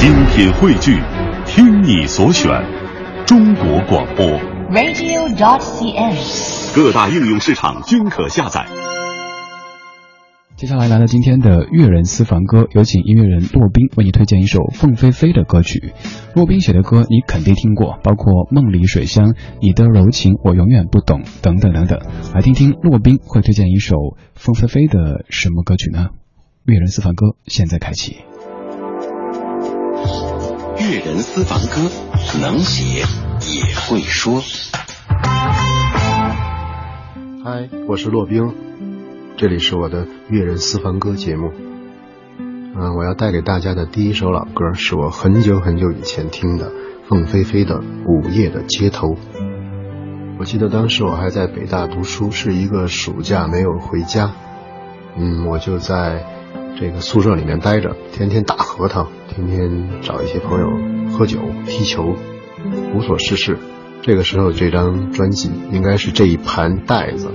精品汇聚，听你所选，中国广播。radio.dot.cn，。各大应用市场均可下载。接下来来到今天的乐人私房歌，有请音乐人骆宾为你推荐一首凤飞飞的歌曲。骆宾写的歌你肯定听过，包括《梦里水乡》、《你的柔情我永远不懂》等等等等。来听听骆宾会推荐一首凤飞飞的什么歌曲呢？乐人私房歌现在开启。乐人私房歌，能写也会说。嗨，我是骆冰，这里是我的乐人私房歌节目。嗯，我要带给大家的第一首老歌是我很久很久以前听的凤飞飞的《午夜的街头》。我记得当时我还在北大读书，是一个暑假没有回家，嗯，我就在这个宿舍里面待着，天天打核桃，天天找一些朋友喝酒、踢球，无所事事。这个时候，这张专辑应该是这一盘带子，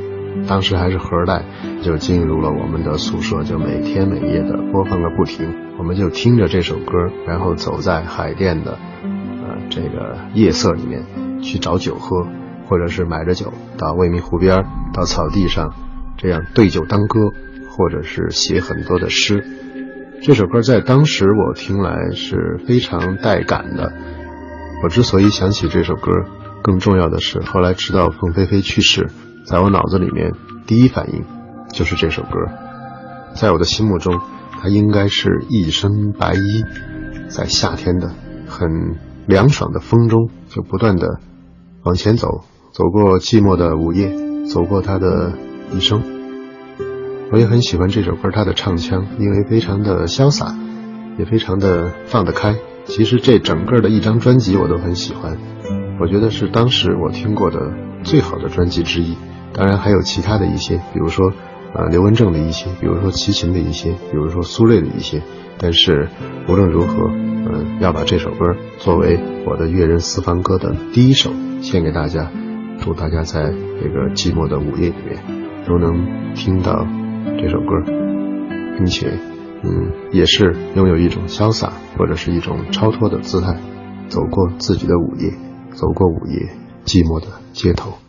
当时还是盒带，就进入了我们的宿舍，就每天每夜的播放个不停。我们就听着这首歌，然后走在海淀的呃这个夜色里面去找酒喝，或者是买着酒到未名湖边，到草地上，这样对酒当歌，或者是写很多的诗。这首歌在当时我听来是非常带感的。我之所以想起这首歌，更重要的是，后来知道凤飞飞去世，在我脑子里面第一反应就是这首歌。在我的心目中，它应该是一身白衣，在夏天的很凉爽的风中，就不断的往前走，走过寂寞的午夜，走过他的一生。我也很喜欢这首歌，它的唱腔，因为非常的潇洒，也非常的放得开。其实这整个的一张专辑我都很喜欢。我觉得是当时我听过的最好的专辑之一，当然还有其他的一些，比如说，呃，刘文正的一些，比如说齐秦的一些，比如说苏芮的一些。但是无论如何，嗯、要把这首歌作为我的乐人私房歌的第一首献给大家，祝大家在这个寂寞的午夜里面都能听到这首歌，并且，嗯，也是拥有一种潇洒或者是一种超脱的姿态，走过自己的午夜。走过午夜寂寞的街头。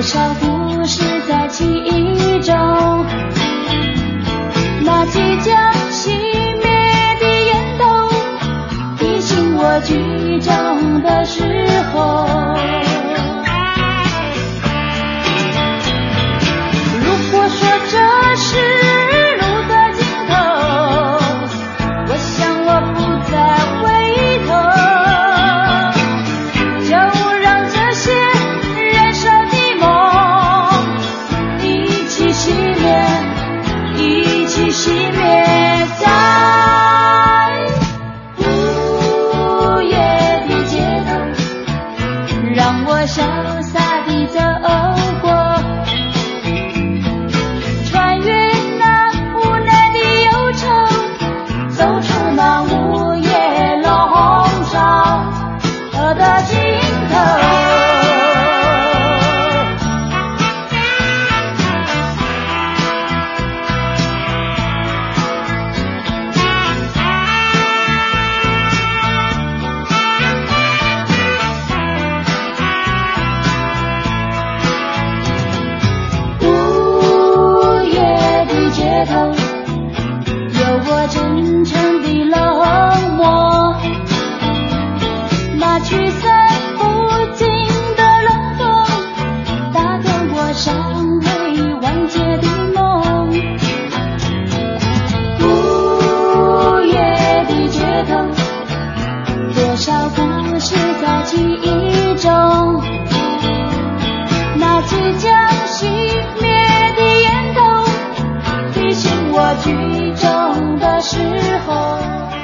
多少街头，我举重的时候。